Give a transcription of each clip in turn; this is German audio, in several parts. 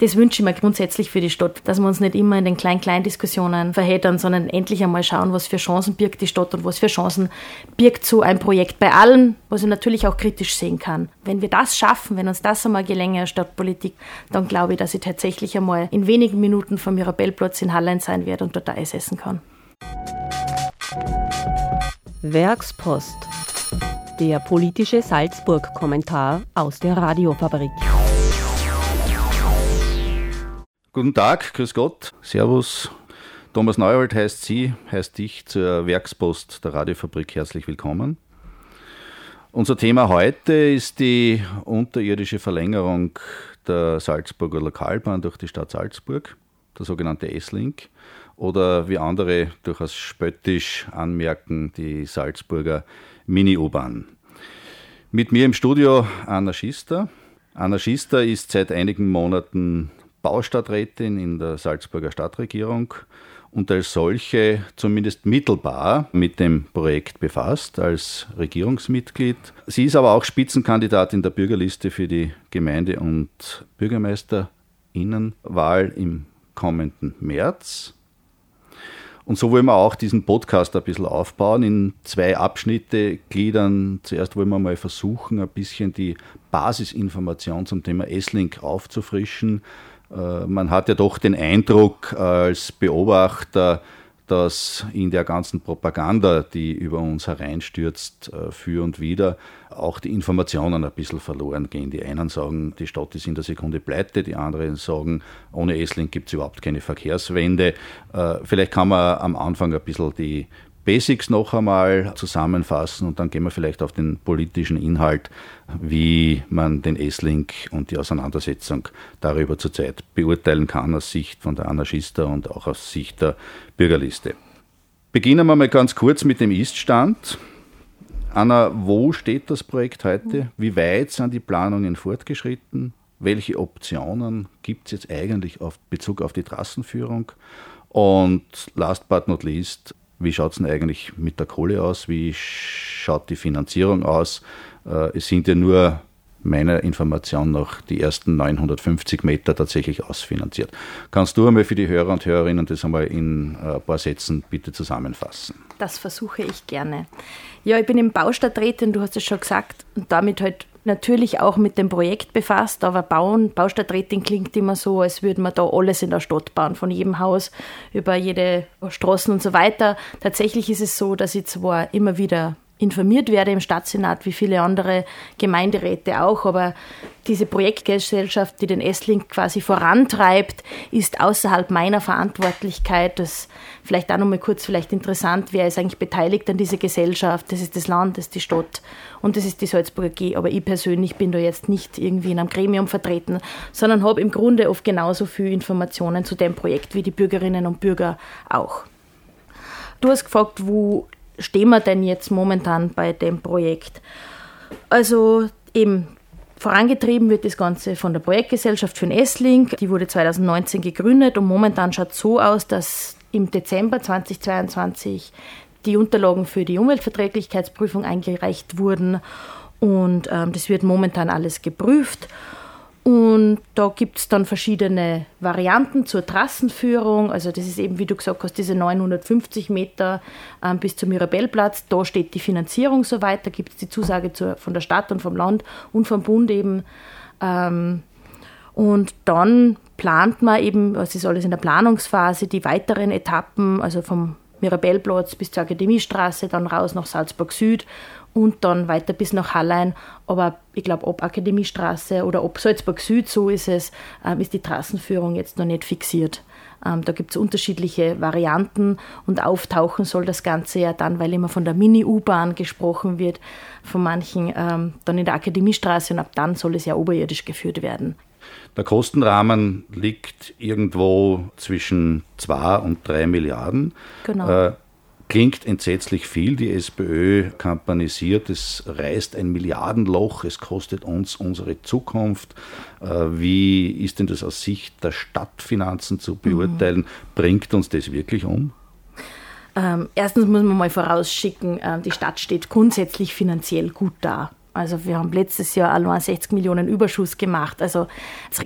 das wünsche ich mir grundsätzlich für die Stadt, dass wir uns nicht immer in den Klein-Klein-Diskussionen verheddern, sondern endlich einmal schauen, was für Chancen birgt die Stadt und was für Chancen birgt so ein Projekt bei allen, was ich natürlich auch kritisch sehen kann. Wenn wir das schaffen, wenn uns das einmal gelänge Stadtpolitik, dann glaube ich, dass ich tatsächlich einmal in wenigen Minuten vom Mirabellplatz in Hallein sein werde und dort Eis essen kann. Werkspost. Der politische Salzburg-Kommentar aus der Radiofabrik. Guten Tag, grüß Gott, Servus. Thomas Neuwald heißt Sie, heißt dich zur Werkspost der Radiofabrik herzlich willkommen. Unser Thema heute ist die unterirdische Verlängerung der Salzburger Lokalbahn durch die Stadt Salzburg, der sogenannte S-Link, oder wie andere durchaus spöttisch anmerken, die Salzburger Mini-U-Bahn. Mit mir im Studio Anna Schister. Anna Schister ist seit einigen Monaten Baustadträtin in der Salzburger Stadtregierung und als solche zumindest mittelbar mit dem Projekt befasst als Regierungsmitglied. Sie ist aber auch Spitzenkandidatin der Bürgerliste für die Gemeinde- und Bürgermeisterinnenwahl im kommenden März. Und so wollen wir auch diesen Podcast ein bisschen aufbauen, in zwei Abschnitte gliedern. Zuerst wollen wir mal versuchen, ein bisschen die Basisinformation zum Thema S-Link aufzufrischen, man hat ja doch den Eindruck als Beobachter, dass in der ganzen Propaganda, die über uns hereinstürzt, äh, für und wieder, auch die Informationen ein bisschen verloren gehen. Die einen sagen, die Stadt ist in der Sekunde pleite, die anderen sagen, ohne Essling gibt es überhaupt keine Verkehrswende. Äh, vielleicht kann man am Anfang ein bisschen die Basics noch einmal zusammenfassen und dann gehen wir vielleicht auf den politischen Inhalt, wie man den S-Link und die Auseinandersetzung darüber zurzeit beurteilen kann aus Sicht von der Anarchista und auch aus Sicht der Bürgerliste. Beginnen wir mal ganz kurz mit dem Ist-Stand. Anna, wo steht das Projekt heute? Wie weit sind die Planungen fortgeschritten? Welche Optionen gibt es jetzt eigentlich auf Bezug auf die Trassenführung? Und last but not least, wie schaut es denn eigentlich mit der Kohle aus? Wie schaut die Finanzierung aus? Äh, es sind ja nur meiner Information nach die ersten 950 Meter tatsächlich ausfinanziert. Kannst du einmal für die Hörer und Hörerinnen das einmal in äh, ein paar Sätzen bitte zusammenfassen? Das versuche ich gerne. Ja, ich bin im Baustadträtin, du hast es schon gesagt, und damit halt natürlich auch mit dem Projekt befasst, aber Bauen, Baustadträtin klingt immer so, als würde man da alles in der Stadt bauen, von jedem Haus über jede Straßen und so weiter. Tatsächlich ist es so, dass ich zwar immer wieder informiert werde im Stadtsenat, wie viele andere Gemeinderäte auch. Aber diese Projektgesellschaft, die den S-Link quasi vorantreibt, ist außerhalb meiner Verantwortlichkeit. Das ist vielleicht auch nochmal kurz vielleicht interessant, wer ist eigentlich beteiligt an dieser Gesellschaft. Das ist das Land, das ist die Stadt und das ist die Salzburger G. Aber ich persönlich bin da jetzt nicht irgendwie in einem Gremium vertreten, sondern habe im Grunde oft genauso viel Informationen zu dem Projekt wie die Bürgerinnen und Bürger auch. Du hast gefragt, wo stehen wir denn jetzt momentan bei dem Projekt? Also eben Vorangetrieben wird das Ganze von der Projektgesellschaft für den S-Link. Die wurde 2019 gegründet und momentan schaut so aus, dass im Dezember 2022 die Unterlagen für die Umweltverträglichkeitsprüfung eingereicht wurden und ähm, das wird momentan alles geprüft. Und da gibt es dann verschiedene Varianten zur Trassenführung. Also das ist eben, wie du gesagt hast, diese 950 Meter ähm, bis zum Mirabellplatz. Da steht die Finanzierung soweit. Da gibt es die Zusage zur, von der Stadt und vom Land und vom Bund eben. Ähm, und dann plant man eben, was ist alles in der Planungsphase, die weiteren Etappen, also vom Mirabellplatz bis zur Akademiestraße, dann raus nach Salzburg Süd und dann weiter bis nach Hallein. Aber ich glaube, ob Akademiestraße oder ob Salzburg Süd, so ist es, ähm, ist die Trassenführung jetzt noch nicht fixiert. Ähm, da gibt es unterschiedliche Varianten und auftauchen soll das Ganze ja dann, weil immer von der Mini-U-Bahn gesprochen wird, von manchen ähm, dann in der Akademiestraße und ab dann soll es ja oberirdisch geführt werden. Der Kostenrahmen liegt irgendwo zwischen 2 und 3 Milliarden. Genau. Äh, klingt entsetzlich viel. Die SPÖ kampanisiert, es reißt ein Milliardenloch, es kostet uns unsere Zukunft. Äh, wie ist denn das aus Sicht der Stadtfinanzen zu beurteilen? Mhm. Bringt uns das wirklich um? Ähm, erstens muss man mal vorausschicken, äh, die Stadt steht grundsätzlich finanziell gut da. Also wir haben letztes Jahr allein 60 Millionen Überschuss gemacht. Also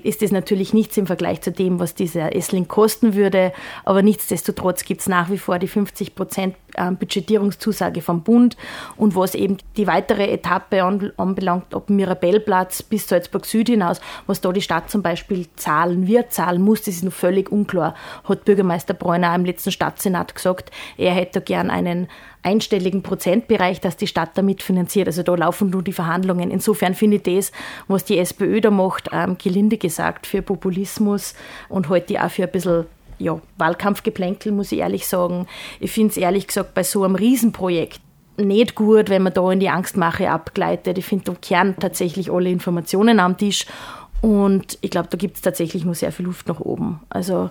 ist das natürlich nichts im Vergleich zu dem, was dieser Essling kosten würde. Aber nichtsdestotrotz gibt es nach wie vor die 50 Prozent ähm, Budgetierungszusage vom Bund. Und was eben die weitere Etappe anbelangt, ob Mirabellplatz bis Salzburg Süd hinaus, was da die Stadt zum Beispiel zahlen wird, zahlen muss, das ist noch völlig unklar. Hat Bürgermeister Bräuner im letzten Stadtsenat gesagt, er hätte gern einen einstelligen Prozentbereich, dass die Stadt damit finanziert. Also da laufen nur die Verhandlungen. Insofern finde ich das, was die SPÖ da macht, ähm, gelinde gesagt, für Populismus und heute auch für ein bisschen ja, Wahlkampfgeplänkel, muss ich ehrlich sagen. Ich finde es ehrlich gesagt bei so einem Riesenprojekt nicht gut, wenn man da in die Angstmache abgleitet. Ich finde, da kehren tatsächlich alle Informationen am Tisch und ich glaube, da gibt es tatsächlich nur sehr viel Luft nach oben. Also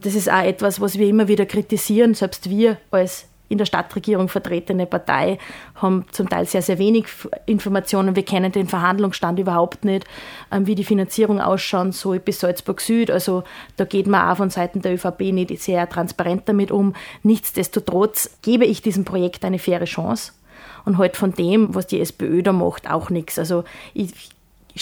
das ist auch etwas, was wir immer wieder kritisieren, selbst wir als in der Stadtregierung vertretene Partei haben zum Teil sehr, sehr wenig Informationen. Wir kennen den Verhandlungsstand überhaupt nicht, ähm, wie die Finanzierung ausschauen soll bis Salzburg Süd. Also da geht man auch von Seiten der ÖVP nicht sehr transparent damit um. Nichtsdestotrotz gebe ich diesem Projekt eine faire Chance und halt von dem, was die SPÖ da macht, auch nichts. Also ich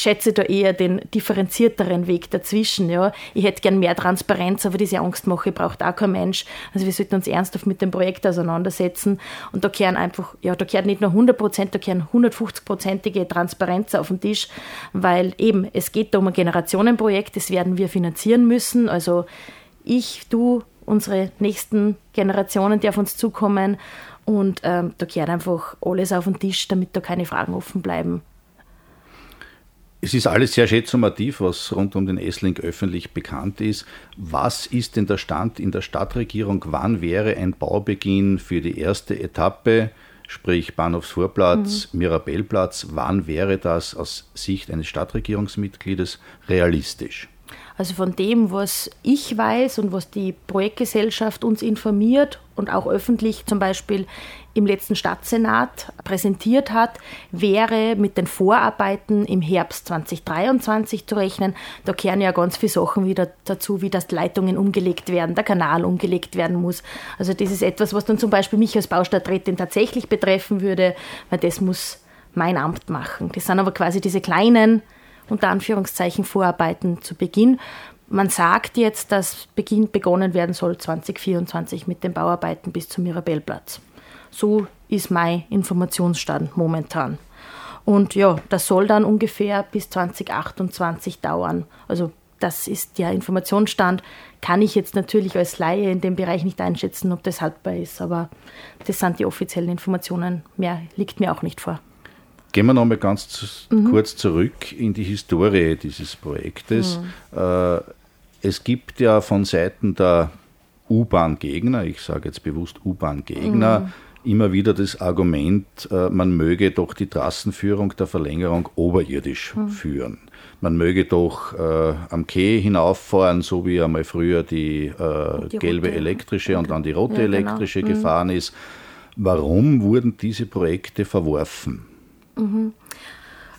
schätze da eher den differenzierteren Weg dazwischen. Ja. Ich hätte gern mehr Transparenz, aber diese Angstmache braucht auch kein Mensch. Also wir sollten uns ernsthaft mit dem Projekt auseinandersetzen. Und da kehren einfach, ja, da kehrt nicht nur 100 Prozent, da kehren 150-prozentige Transparenz auf den Tisch, weil eben, es geht da um ein Generationenprojekt, das werden wir finanzieren müssen. Also ich, du, unsere nächsten Generationen, die auf uns zukommen. Und ähm, da kehrt einfach alles auf den Tisch, damit da keine Fragen offen bleiben. Es ist alles sehr schätzumativ, was rund um den Essling öffentlich bekannt ist. Was ist denn der Stand in der Stadtregierung? Wann wäre ein Baubeginn für die erste Etappe, sprich Bahnhofsvorplatz, mhm. Mirabellplatz? Wann wäre das aus Sicht eines Stadtregierungsmitgliedes realistisch? Also von dem, was ich weiß und was die Projektgesellschaft uns informiert und auch öffentlich zum Beispiel im letzten Stadtsenat präsentiert hat, wäre mit den Vorarbeiten im Herbst 2023 zu rechnen. Da kehren ja ganz viele Sachen wieder dazu, wie dass Leitungen umgelegt werden, der Kanal umgelegt werden muss. Also das ist etwas, was dann zum Beispiel mich als Baustadträtin tatsächlich betreffen würde, weil das muss mein Amt machen. Das sind aber quasi diese kleinen unter Anführungszeichen Vorarbeiten zu Beginn. Man sagt jetzt, dass Beginn begonnen werden soll 2024 mit den Bauarbeiten bis zum Mirabellplatz. So ist mein Informationsstand momentan. Und ja, das soll dann ungefähr bis 2028 dauern. Also das ist der Informationsstand. Kann ich jetzt natürlich als Laie in dem Bereich nicht einschätzen, ob das haltbar ist, aber das sind die offiziellen Informationen. Mehr liegt mir auch nicht vor. Gehen wir nochmal ganz mhm. kurz zurück in die Historie dieses Projektes. Mhm. Äh, es gibt ja von Seiten der U-Bahn-Gegner, ich sage jetzt bewusst U-Bahn-Gegner, mhm. immer wieder das Argument, äh, man möge doch die Trassenführung der Verlängerung oberirdisch mhm. führen. Man möge doch äh, am Quai hinauffahren, so wie einmal früher die, äh, die gelbe rote. elektrische und dann die rote ja, genau. elektrische genau. gefahren ist. Warum wurden diese Projekte verworfen? Mhm.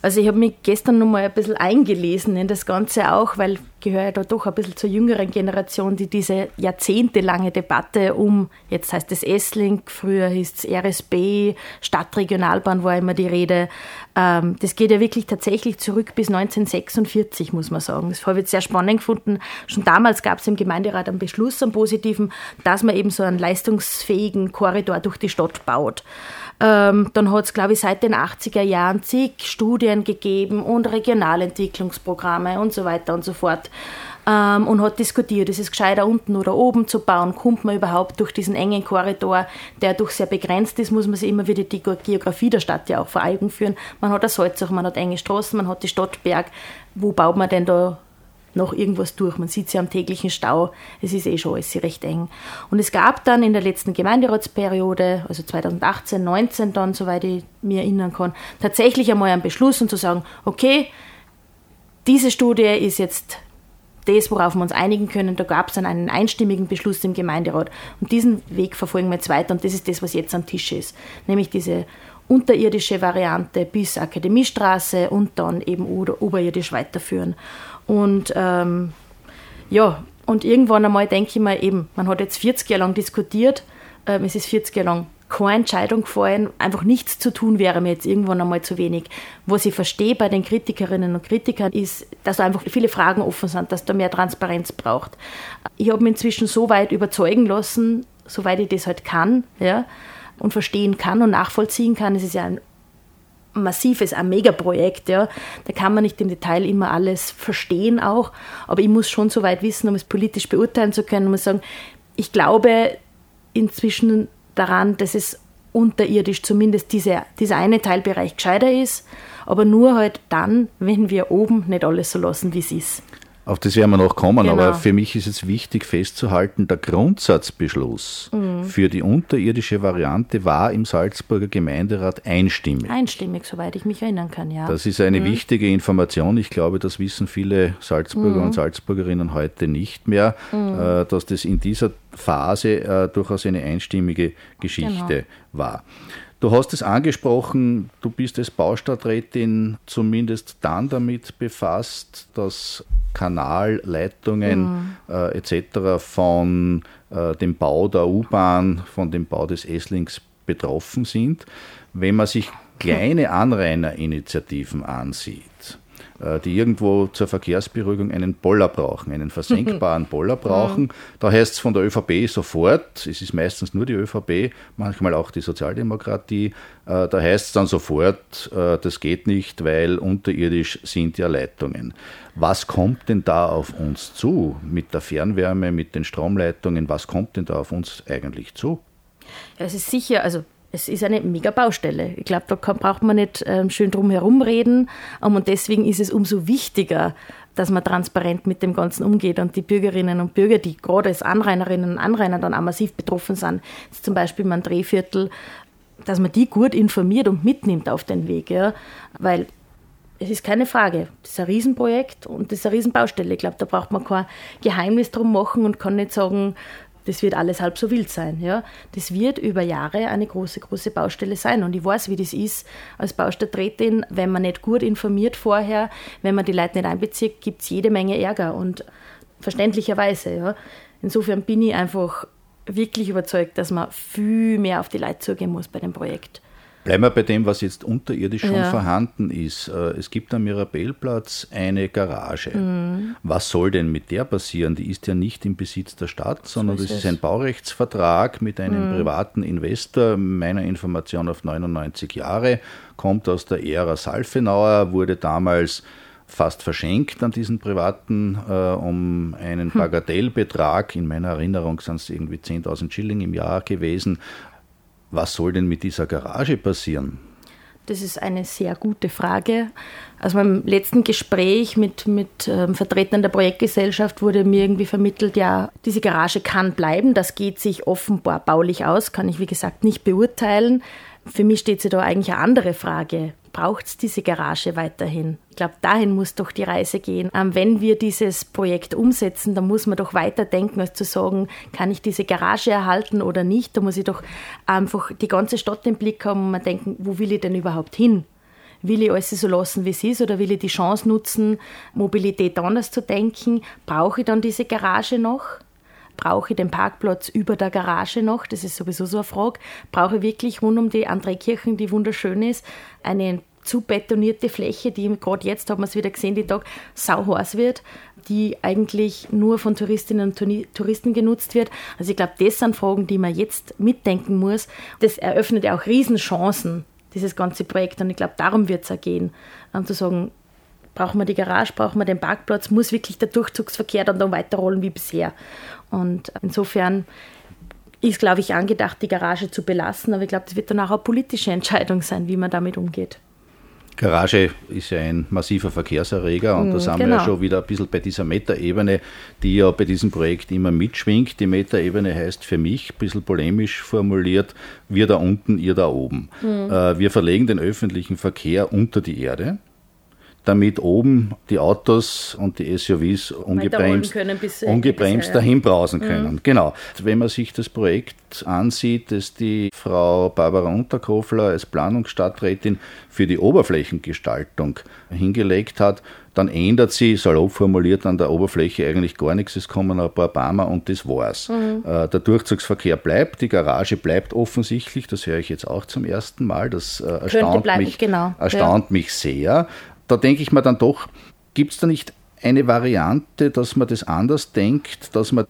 Also ich habe mich gestern noch mal ein bisschen eingelesen in das Ganze auch, weil gehöre ja da doch ein bisschen zur jüngeren Generation, die diese jahrzehntelange Debatte um, jetzt heißt es S-Link, früher hieß es RSB, Stadtregionalbahn war immer die Rede. Ähm, das geht ja wirklich tatsächlich zurück bis 1946, muss man sagen. Das habe ich sehr spannend gefunden. Schon damals gab es im Gemeinderat einen Beschluss, einen positiven, dass man eben so einen leistungsfähigen Korridor durch die Stadt baut. Ähm, dann hat es, glaube ich, seit den 80er Jahren zig Studien gegeben und Regionalentwicklungsprogramme und so weiter und so fort. Ähm, und hat diskutiert, ist es gescheiter unten oder oben zu bauen? Kommt man überhaupt durch diesen engen Korridor, der durch sehr begrenzt ist, muss man sich immer wieder die Geografie der Stadt ja auch vor Augen führen. Man hat eine Salzach, man hat enge Straßen, man hat die Stadtberg. Wo baut man denn da noch irgendwas durch. Man sieht sie am täglichen Stau, es ist eh schon alles recht eng. Und es gab dann in der letzten Gemeinderatsperiode, also 2018, 19 dann, soweit ich mir erinnern kann, tatsächlich einmal einen Beschluss und zu sagen, okay, diese Studie ist jetzt das, worauf wir uns einigen können. Da gab es dann einen einstimmigen Beschluss im Gemeinderat. Und diesen Weg verfolgen wir jetzt weiter. Und das ist das, was jetzt am Tisch ist. Nämlich diese unterirdische Variante bis Akademiestraße und dann eben oberirdisch weiterführen. Und ähm, ja, und irgendwann einmal denke ich mir eben, man hat jetzt 40 Jahre lang diskutiert, ähm, es ist 40 Jahre lang keine Entscheidung gefallen. Einfach nichts zu tun wäre mir jetzt irgendwann einmal zu wenig. Was ich verstehe bei den Kritikerinnen und Kritikern ist, dass da einfach viele Fragen offen sind, dass da mehr Transparenz braucht. Ich habe mich inzwischen so weit überzeugen lassen, soweit ich das halt kann, ja, und verstehen kann und nachvollziehen kann. Es ist ja ein massives, ein Megaprojekt, ja. Da kann man nicht im Detail immer alles verstehen auch, aber ich muss schon so weit wissen, um es politisch beurteilen zu können, um zu sagen, ich glaube inzwischen daran, dass es unterirdisch zumindest diese, dieser eine Teilbereich gescheiter ist, aber nur halt dann, wenn wir oben nicht alles so lassen, wie es ist. Auf das werden wir noch kommen, genau. aber für mich ist es wichtig festzuhalten, der Grundsatzbeschluss mhm. für die unterirdische Variante war im Salzburger Gemeinderat einstimmig. Einstimmig, soweit ich mich erinnern kann, ja. Das ist eine mhm. wichtige Information. Ich glaube, das wissen viele Salzburger mhm. und Salzburgerinnen heute nicht mehr, mhm. äh, dass das in dieser Phase äh, durchaus eine einstimmige Geschichte genau. war. Du hast es angesprochen, du bist als Baustadträtin zumindest dann damit befasst, dass Kanalleitungen mhm. äh, etc. von äh, dem Bau der U-Bahn, von dem Bau des Esslings betroffen sind. Wenn man sich kleine Anrainerinitiativen ansieht, die irgendwo zur Verkehrsberuhigung einen Boller brauchen, einen versenkbaren Boller brauchen. Da heißt es von der ÖVP sofort, es ist meistens nur die ÖVP, manchmal auch die Sozialdemokratie, äh, da heißt es dann sofort, äh, das geht nicht, weil unterirdisch sind ja Leitungen. Was kommt denn da auf uns zu mit der Fernwärme, mit den Stromleitungen? Was kommt denn da auf uns eigentlich zu? Ja, es ist sicher, also es ist eine mega Baustelle. Ich glaube, da kann, braucht man nicht ähm, schön drum herum reden. Um, und deswegen ist es umso wichtiger, dass man transparent mit dem Ganzen umgeht und die Bürgerinnen und Bürger, die gerade als Anrainerinnen und Anrainer dann auch massiv betroffen sind, zum Beispiel mein Drehviertel, dass man die gut informiert und mitnimmt auf den Weg. Ja? Weil es ist keine Frage, das ist ein Riesenprojekt und das ist eine Riesenbaustelle. Ich glaube, da braucht man kein Geheimnis drum machen und kann nicht sagen, das wird alles halb so wild sein. Ja? Das wird über Jahre eine große, große Baustelle sein. Und ich weiß, wie das ist als Baustadträtin, wenn man nicht gut informiert vorher, wenn man die Leute nicht einbezieht, gibt es jede Menge Ärger und verständlicherweise. Ja? Insofern bin ich einfach wirklich überzeugt, dass man viel mehr auf die Leute zugehen muss bei dem Projekt. Bleiben wir bei dem, was jetzt unterirdisch schon ja. vorhanden ist. Äh, es gibt am Mirabellplatz eine Garage. Mhm. Was soll denn mit der passieren? Die ist ja nicht im Besitz der Stadt, sondern so ist das ist ein Baurechtsvertrag mit einem mhm. privaten Investor, meiner Information auf 99 Jahre, kommt aus der Ära Salfenauer, wurde damals fast verschenkt an diesen Privaten äh, um einen hm. Bagatellbetrag. In meiner Erinnerung sind es irgendwie 10.000 Schilling im Jahr gewesen. Was soll denn mit dieser Garage passieren? Das ist eine sehr gute Frage. Aus meinem letzten Gespräch mit, mit ähm, Vertretern der Projektgesellschaft wurde mir irgendwie vermittelt, ja, diese Garage kann bleiben. Das geht sich offenbar baulich aus, kann ich wie gesagt nicht beurteilen. Für mich steht sie da eigentlich eine andere Frage braucht es diese Garage weiterhin. Ich glaube, dahin muss doch die Reise gehen. Ähm, wenn wir dieses Projekt umsetzen, dann muss man doch weiter denken, als zu sagen, kann ich diese Garage erhalten oder nicht. Da muss ich doch einfach die ganze Stadt im Blick haben und mal denken, wo will ich denn überhaupt hin? Will ich alles so lassen, wie es ist, oder will ich die Chance nutzen, Mobilität anders zu denken? Brauche ich dann diese Garage noch? Brauche ich den Parkplatz über der Garage noch? Das ist sowieso so eine Frage. Brauche ich wirklich rund um die Andrekirchen, die wunderschön ist, eine zu betonierte Fläche, die gerade jetzt, haben wir es wieder gesehen, die Tag sauheiß wird, die eigentlich nur von Touristinnen und Touristen genutzt wird. Also ich glaube, das sind Fragen, die man jetzt mitdenken muss. Das eröffnet ja auch Riesenchancen, dieses ganze Projekt. Und ich glaube, darum wird es auch gehen, um zu sagen, brauchen wir die Garage, brauchen wir den Parkplatz, muss wirklich der Durchzugsverkehr dann, dann weiterrollen wie bisher. Und insofern ist, glaube ich, angedacht, die Garage zu belassen, aber ich glaube, das wird dann auch eine politische Entscheidung sein, wie man damit umgeht. Garage ist ja ein massiver Verkehrserreger und da mhm, sind genau. wir ja genau. schon wieder ein bisschen bei dieser Metaebene, die ja bei diesem Projekt immer mitschwingt. Die Metaebene heißt für mich, ein bisschen polemisch formuliert, wir da unten, ihr da oben. Mhm. Äh, wir verlegen den öffentlichen Verkehr unter die Erde. Damit oben die Autos und die SUVs ungebremst, können, ungebremst dahin brausen können. Mhm. Genau. Wenn man sich das Projekt ansieht, das die Frau Barbara Unterkofler als Planungsstadträtin für die Oberflächengestaltung hingelegt hat, dann ändert sie, salopp formuliert, an der Oberfläche eigentlich gar nichts. Es kommen ein paar Barmer und das war's. Mhm. Äh, der Durchzugsverkehr bleibt, die Garage bleibt offensichtlich, das höre ich jetzt auch zum ersten Mal. Das äh, erstaunt, bleiben, mich, genau. erstaunt ja. mich sehr. Da denke ich mir dann doch, gibt es da nicht eine Variante, dass man das anders denkt, dass man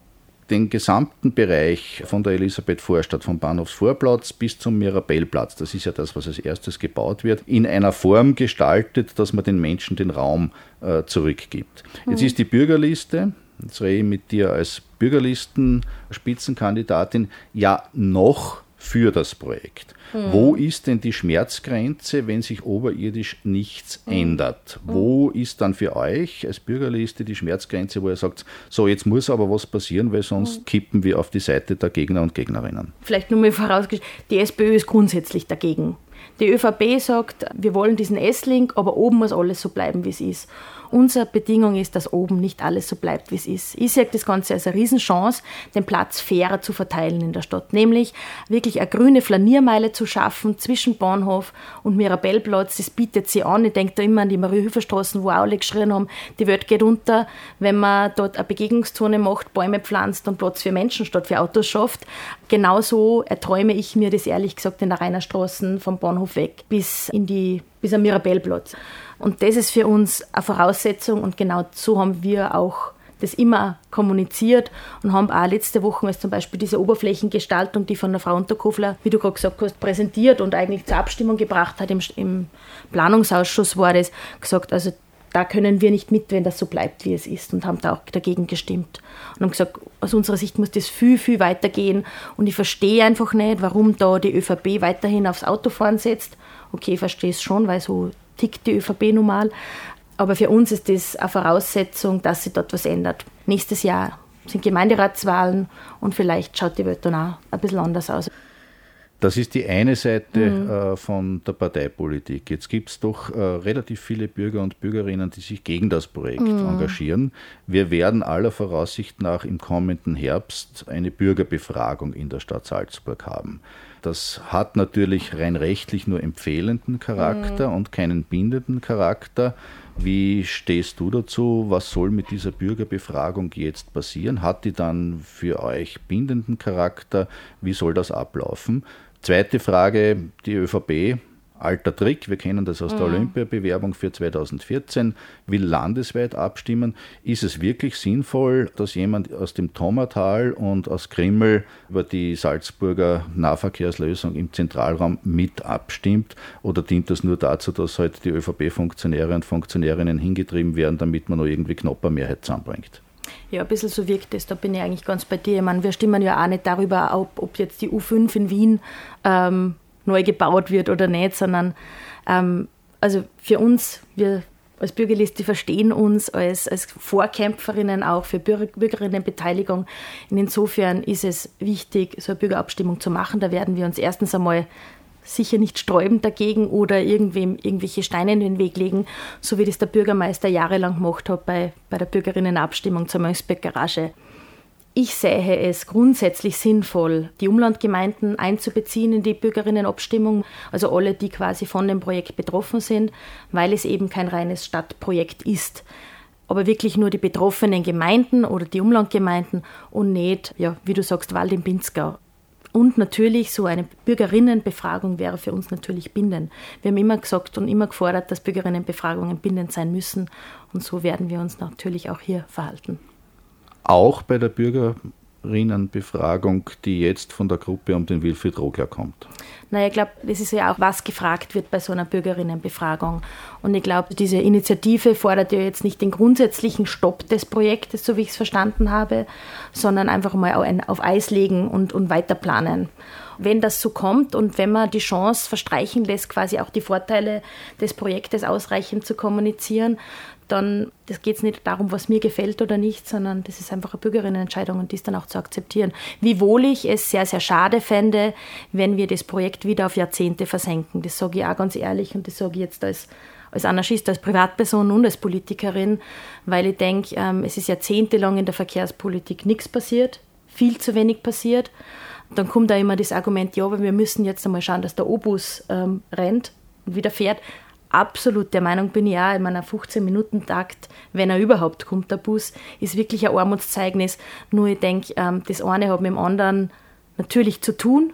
den gesamten Bereich von der Elisabeth-Vorstadt, vom Bahnhofsvorplatz bis zum Mirabellplatz, das ist ja das, was als erstes gebaut wird, in einer Form gestaltet, dass man den Menschen den Raum äh, zurückgibt. Mhm. Jetzt ist die Bürgerliste, jetzt rede ich mit dir als Bürgerlisten-Spitzenkandidatin, ja noch für das Projekt. Mhm. Wo ist denn die Schmerzgrenze, wenn sich oberirdisch nichts mhm. ändert? Wo ist dann für euch als Bürgerliste die Schmerzgrenze, wo ihr sagt, so jetzt muss aber was passieren, weil sonst mhm. kippen wir auf die Seite der Gegner und Gegnerinnen? Vielleicht nur mal vorausgestellt, die SPÖ ist grundsätzlich dagegen. Die ÖVP sagt, wir wollen diesen S-Link, aber oben muss alles so bleiben, wie es ist. Unsere Bedingung ist, dass oben nicht alles so bleibt, wie es ist. Ich sehe das Ganze als eine Riesenchance, den Platz fairer zu verteilen in der Stadt. Nämlich wirklich eine grüne Flaniermeile zu schaffen zwischen Bahnhof und Mirabellplatz. Das bietet sie an. Ich denke da immer an die Marie-Hüfer-Straßen, wo auch alle geschrien haben, die Welt geht unter, wenn man dort eine Begegnungszone macht, Bäume pflanzt und Platz für Menschen statt für Autos schafft. Genauso erträume ich mir das ehrlich gesagt in der Rainerstraßen vom Bahnhof weg bis in die bis am Mirabellplatz. Und das ist für uns eine Voraussetzung und genau so haben wir auch das immer kommuniziert und haben auch letzte Woche als zum Beispiel diese Oberflächengestaltung, die von der Frau Unterkofler, wie du gerade gesagt hast, präsentiert und eigentlich zur Abstimmung gebracht hat im, im Planungsausschuss, war das gesagt, also da können wir nicht mit, wenn das so bleibt, wie es ist und haben da auch dagegen gestimmt und haben gesagt, aus unserer Sicht muss das viel, viel weitergehen und ich verstehe einfach nicht, warum da die ÖVP weiterhin aufs Autofahren setzt. Okay, ich verstehe es schon, weil so tickt die ÖVP normal. Aber für uns ist das eine Voraussetzung, dass sich dort was ändert. Nächstes Jahr sind Gemeinderatswahlen und vielleicht schaut die Welt dann auch ein bisschen anders aus. Das ist die eine Seite mhm. äh, von der Parteipolitik. Jetzt gibt es doch äh, relativ viele Bürger und Bürgerinnen, die sich gegen das Projekt mhm. engagieren. Wir werden aller Voraussicht nach im kommenden Herbst eine Bürgerbefragung in der Stadt Salzburg haben. Das hat natürlich rein rechtlich nur empfehlenden Charakter mhm. und keinen bindenden Charakter. Wie stehst du dazu? Was soll mit dieser Bürgerbefragung jetzt passieren? Hat die dann für euch bindenden Charakter? Wie soll das ablaufen? Zweite Frage, die ÖVP alter Trick, wir kennen das aus der mhm. Olympiabewerbung für 2014, will landesweit abstimmen. Ist es wirklich sinnvoll, dass jemand aus dem Tommertal und aus Krimmel über die Salzburger Nahverkehrslösung im Zentralraum mit abstimmt? Oder dient das nur dazu, dass halt die ÖVP-Funktionäre und Funktionärinnen hingetrieben werden, damit man noch irgendwie knapp eine Mehrheit zusammenbringt? Ja, ein bisschen so wirkt es. Da bin ich eigentlich ganz bei dir. Ich meine, wir stimmen ja auch nicht darüber, ob, ob jetzt die U5 in Wien ähm, neu gebaut wird oder nicht, sondern ähm, also für uns, wir als Bürgerliste verstehen uns als, als Vorkämpferinnen auch für Bürger, Bürgerinnenbeteiligung. insofern ist es wichtig, so eine Bürgerabstimmung zu machen. Da werden wir uns erstens einmal sicher nicht sträuben dagegen oder irgendwem irgendwelche Steine in den Weg legen, so wie das der Bürgermeister jahrelang gemacht hat bei, bei der Bürgerinnenabstimmung zur Mönchsberg Garage. Ich sehe es grundsätzlich sinnvoll, die Umlandgemeinden einzubeziehen in die Bürgerinnenabstimmung, also alle, die quasi von dem Projekt betroffen sind, weil es eben kein reines Stadtprojekt ist. Aber wirklich nur die betroffenen Gemeinden oder die Umlandgemeinden und nicht, ja, wie du sagst, Wald im Pinzgau. Und natürlich so eine Bürgerinnenbefragung wäre für uns natürlich bindend. Wir haben immer gesagt und immer gefordert, dass Bürgerinnenbefragungen bindend sein müssen. Und so werden wir uns natürlich auch hier verhalten auch bei der Bürgerinnenbefragung, die jetzt von der Gruppe um den Wilfried Rogler kommt? Naja, ich glaube, das ist ja auch, was gefragt wird bei so einer Bürgerinnenbefragung. Und ich glaube, diese Initiative fordert ja jetzt nicht den grundsätzlichen Stopp des Projektes, so wie ich es verstanden habe, sondern einfach mal auf Eis legen und, und weiter planen wenn das so kommt und wenn man die Chance verstreichen lässt, quasi auch die Vorteile des Projektes ausreichend zu kommunizieren, dann geht es nicht darum, was mir gefällt oder nicht, sondern das ist einfach eine Bürgerinnenentscheidung und die dann auch zu akzeptieren. Wiewohl ich es sehr, sehr schade fände, wenn wir das Projekt wieder auf Jahrzehnte versenken. Das sage ich auch ganz ehrlich und das sage ich jetzt als, als Anarchist, als Privatperson und als Politikerin, weil ich denke, ähm, es ist jahrzehntelang in der Verkehrspolitik nichts passiert, viel zu wenig passiert. Dann kommt da immer das Argument, ja, aber wir müssen jetzt einmal schauen, dass der Obus ähm, rennt und wieder fährt. Absolut der Meinung bin auch, in meiner 15-Minuten-Takt, wenn er überhaupt kommt, der Bus, ist wirklich ein Armutszeugnis. Nur ich denke, ähm, das eine hat mit dem anderen natürlich zu tun,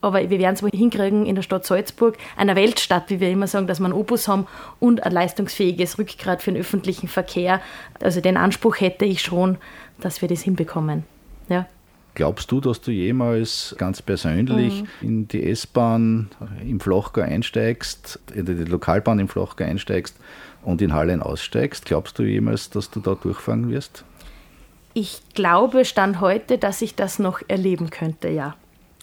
aber wir werden es wohl hinkriegen in der Stadt Salzburg, einer Weltstadt, wie wir immer sagen, dass wir einen Opus haben und ein leistungsfähiges Rückgrat für den öffentlichen Verkehr. Also den Anspruch hätte ich schon, dass wir das hinbekommen. Ja. Glaubst du, dass du jemals ganz persönlich mhm. in die S-Bahn im Flochgau einsteigst, in die Lokalbahn im Flochgau einsteigst und in Hallen aussteigst? Glaubst du jemals, dass du da durchfahren wirst? Ich glaube, Stand heute, dass ich das noch erleben könnte, ja.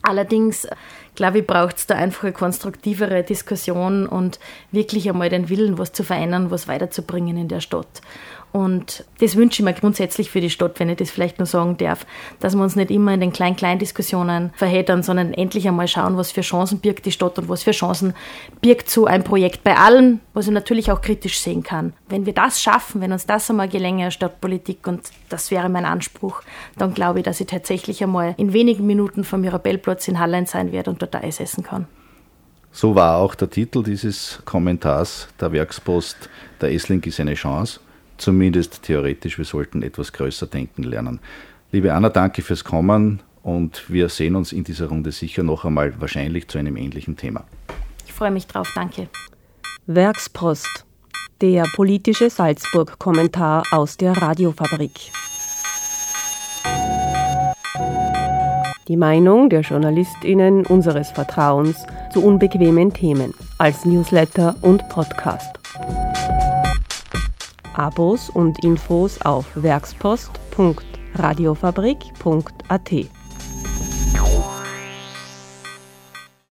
Allerdings, glaube ich, braucht es da einfach eine konstruktivere Diskussion und wirklich einmal den Willen, was zu verändern, was weiterzubringen in der Stadt. Und das wünsche ich mir grundsätzlich für die Stadt, wenn ich das vielleicht nur sagen darf, dass wir uns nicht immer in den kleinen, kleinen Diskussionen verheddern, sondern endlich einmal schauen, was für Chancen birgt die Stadt und was für Chancen birgt so ein Projekt bei allen, was ich natürlich auch kritisch sehen kann. Wenn wir das schaffen, wenn uns das einmal gelänge, Stadtpolitik, und das wäre mein Anspruch, dann glaube ich, dass ich tatsächlich einmal in wenigen Minuten vom Mirabellplatz in Hallein sein werde und dort Eis essen kann. So war auch der Titel dieses Kommentars der Werkspost, der Essling ist eine Chance zumindest theoretisch, wir sollten etwas größer denken lernen. Liebe Anna, danke fürs Kommen und wir sehen uns in dieser Runde sicher noch einmal wahrscheinlich zu einem ähnlichen Thema. Ich freue mich drauf, danke. Werkspost, der politische Salzburg-Kommentar aus der Radiofabrik. Die Meinung der JournalistInnen unseres Vertrauens zu unbequemen Themen als Newsletter und Podcast. Abos und Infos auf werkspost.radiofabrik.at.